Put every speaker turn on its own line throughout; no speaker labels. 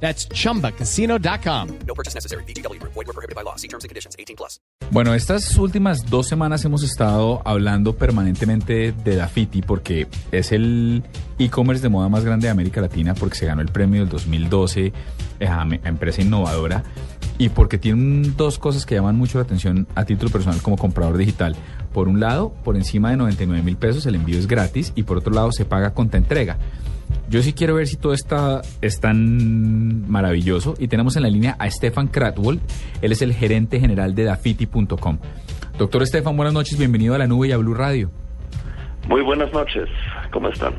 That's chumbacasino.com.
No purchase necessary. BGW. Void were prohibited by law. See terms and conditions. 18 plus.
Bueno, estas últimas dos semanas hemos estado hablando permanentemente de Dafiti porque es el e-commerce de moda más grande de América Latina porque se ganó el premio del 2012 a, empresa innovadora y porque tiene dos cosas que llaman mucho la atención a título personal como comprador digital. Por un lado, por encima de 99 mil pesos el envío es gratis y por otro lado se paga contra entrega. Yo sí quiero ver si todo está es tan maravilloso y tenemos en la línea a Stefan Kratwold, él es el gerente general de Dafiti.com. Doctor Stefan, buenas noches, bienvenido a la nube y a Blue Radio.
Muy buenas noches, ¿cómo están?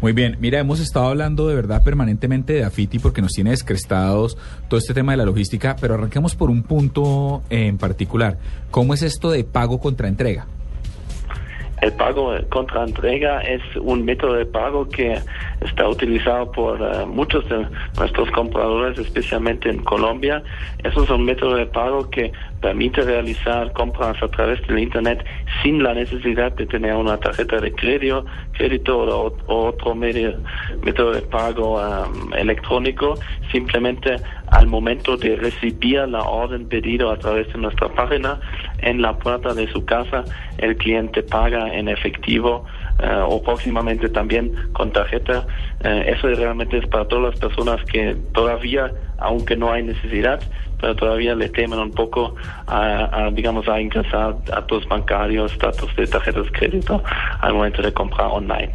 Muy bien, mira, hemos estado hablando de verdad permanentemente de Dafiti porque nos tiene descrestados todo este tema de la logística, pero arranquemos por un punto en particular. ¿Cómo es esto de pago contra entrega?
El pago contra entrega es un método de pago que está utilizado por eh, muchos de nuestros compradores, especialmente en Colombia. Eso es un método de pago que permite realizar compras a través del Internet sin la necesidad de tener una tarjeta de crédito, crédito o, otro medio, método de pago electrónico. Simplemente al momento de recibir la orden pedido a través de nuestra página en la puerta de su casa, el cliente paga en efectivo eh, o próximamente también con tarjeta. Eh, eso realmente es para todas las personas que todavía, aunque no hay necesidad, pero todavía le temen un poco a, a, digamos, a ingresar datos bancarios, datos de tarjetas de crédito al momento de comprar online.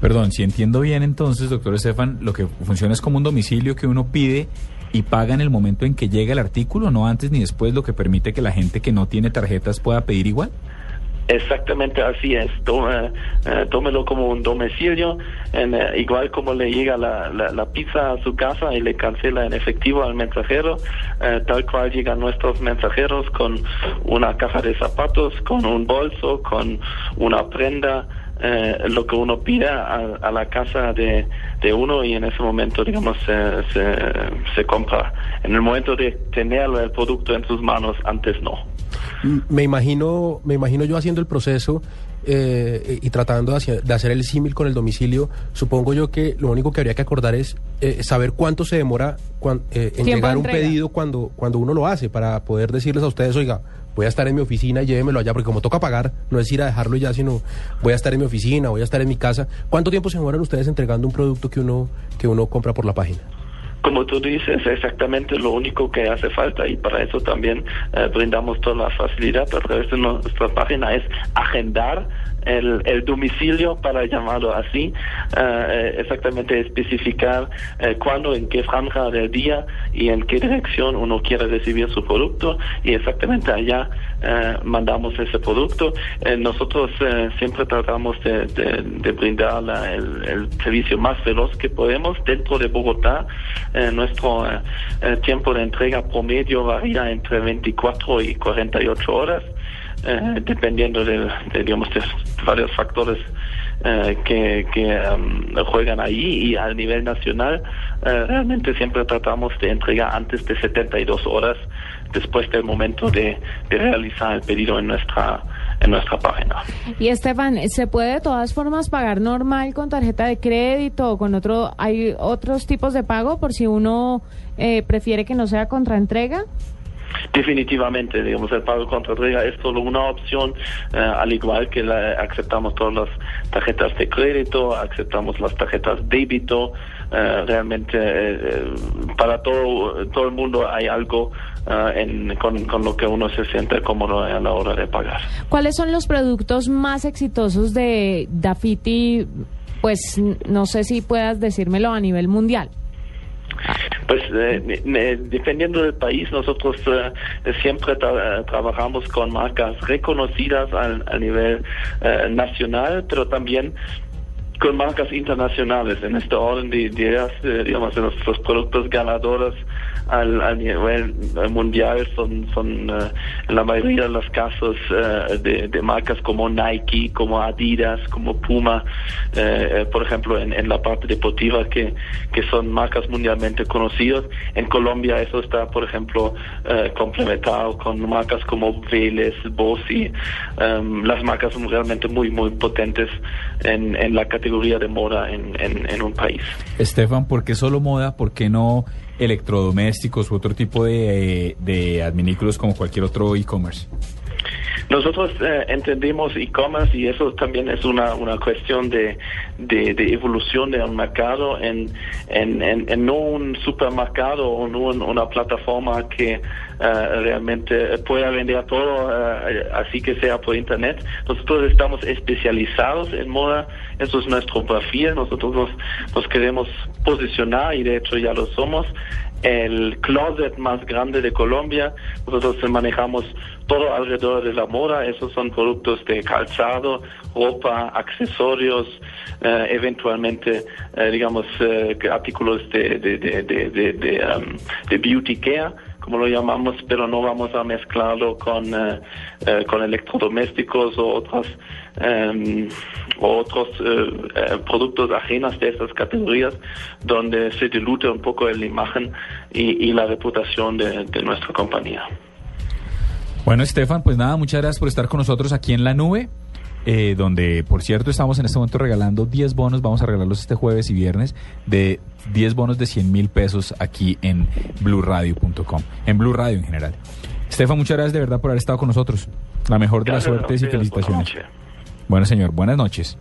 Perdón, si entiendo bien entonces, doctor Estefan, lo que funciona es como un domicilio que uno pide y paga en el momento en que llega el artículo, no antes ni después, lo que permite que la gente que no tiene tarjetas pueda pedir igual.
Exactamente así es. Tome, eh, tómelo como un domicilio, en, eh, igual como le llega la, la, la pizza a su casa y le cancela en efectivo al mensajero, eh, tal cual llegan nuestros mensajeros con una caja de zapatos, con un bolso, con una prenda. Eh, lo que uno pide a, a la casa de, de uno y en ese momento, digamos, se, se, se compra. En el momento de tener el producto en sus manos, antes no.
Me imagino, me imagino yo haciendo el proceso eh, y tratando de hacer, de hacer el símil con el domicilio. Supongo yo que lo único que habría que acordar es eh, saber cuánto se demora cuan- eh, en llegar un pedido cuando, cuando uno lo hace para poder decirles a ustedes, oiga, voy a estar en mi oficina y llévemelo allá, porque como toca pagar, no es ir a dejarlo ya, sino voy a estar en mi oficina, voy a estar en mi casa. ¿Cuánto tiempo se demoran ustedes entregando un producto que uno, que uno compra por la página?
Como tú dices, es exactamente lo único que hace falta y para eso también eh, brindamos toda la facilidad a través de nuestra página, es agendar el, el domicilio, para llamarlo así, eh, exactamente especificar eh, cuándo, en qué franja del día y en qué dirección uno quiere recibir su producto y exactamente allá mandamos ese producto. Nosotros siempre tratamos de, de- de brindar la- el, el servicio más veloz que podemos dentro de Bogotá. Nuestro tiempo de entrega promedio varía entre 24 y 48 horas, dependiendo de, de, digamos, de varios factores eh, que, que um, juegan ahí y a nivel nacional eh, realmente siempre tratamos de entregar antes de 72 horas después del momento de, realizar el pedido en nuestra en nuestra página.
Y Estefan, ¿se puede de todas formas pagar normal con tarjeta de crédito o con otro, hay otros tipos de pago por si uno eh, prefiere que no sea contraentrega?
Definitivamente, digamos, el pago contra entrega es solo una opción, eh, al igual que la, aceptamos todas las tarjetas de crédito, aceptamos las tarjetas débito, eh, realmente eh, para todo, todo el mundo hay algo en, con, con lo que uno se siente cómodo a la hora de pagar.
¿Cuáles son los productos más exitosos de Dafiti? Pues no sé si puedas decírmelo a nivel mundial.
Pues eh, dependiendo del país, nosotros eh, siempre tra- trabajamos con marcas reconocidas al, a nivel eh, nacional, pero también con marcas internacionales. En este orden de ideas, eh, digamos, de nuestros productos ganadores al, al nivel mundial son, son eh, en la mayoría de los casos eh, de, marcas como Nike, como Adidas, como Puma, eh, eh, por ejemplo, en, en la parte deportiva, que, que son marcas mundialmente conocidas. En Colombia eso está, por ejemplo, eh, complementado con marcas como Vélez, Bossi, em, las marcas son realmente muy, muy potentes en, en la categoría de moda en, en, en un país.
Estefan, ¿por qué solo moda? ¿Por qué no electrodomésticos u otro tipo de, de adminículos como cualquier otro e-commerce?
Nosotros eh, entendimos e-commerce y eso también es una, una cuestión de, de, de evolución del mercado en, en, en, en no un supermercado o no un- una plataforma que eh, realmente pueda vender todo eh, así que sea por internet. Nosotros estamos especializados en moda, eso es nuestro perfil, nosotros nos, queremos posicionar y de hecho ya lo somos el closet más grande de Colombia. Nosotros manejamos todo alrededor de la moda. Esos son productos de calzado, ropa, accesorios, eh, eventualmente, eh, digamos, eh, artículos de, de, de, de, de, um, de beauty care como lo llamamos, pero no vamos a mezclarlo con, eh, eh, con electrodomésticos o otras em, o otros eh, eh, productos ajenos de estas categorías donde se dilute un poco la imagen y, y la reputación de, de nuestra compañía.
Bueno, Estefan, pues nada, muchas gracias por estar con nosotros aquí en la nube, eh, donde, por cierto, estamos en este momento regalando 10 bonos, vamos a regalarlos este jueves y viernes, de 10 bonos de 100 mil pesos aquí en blueradio.com, en Blue Radio en general. Estefan, muchas gracias de verdad por haber estado con nosotros. La mejor de las suertes y felicitaciones.
noches.
Bueno, señor, buenas noches.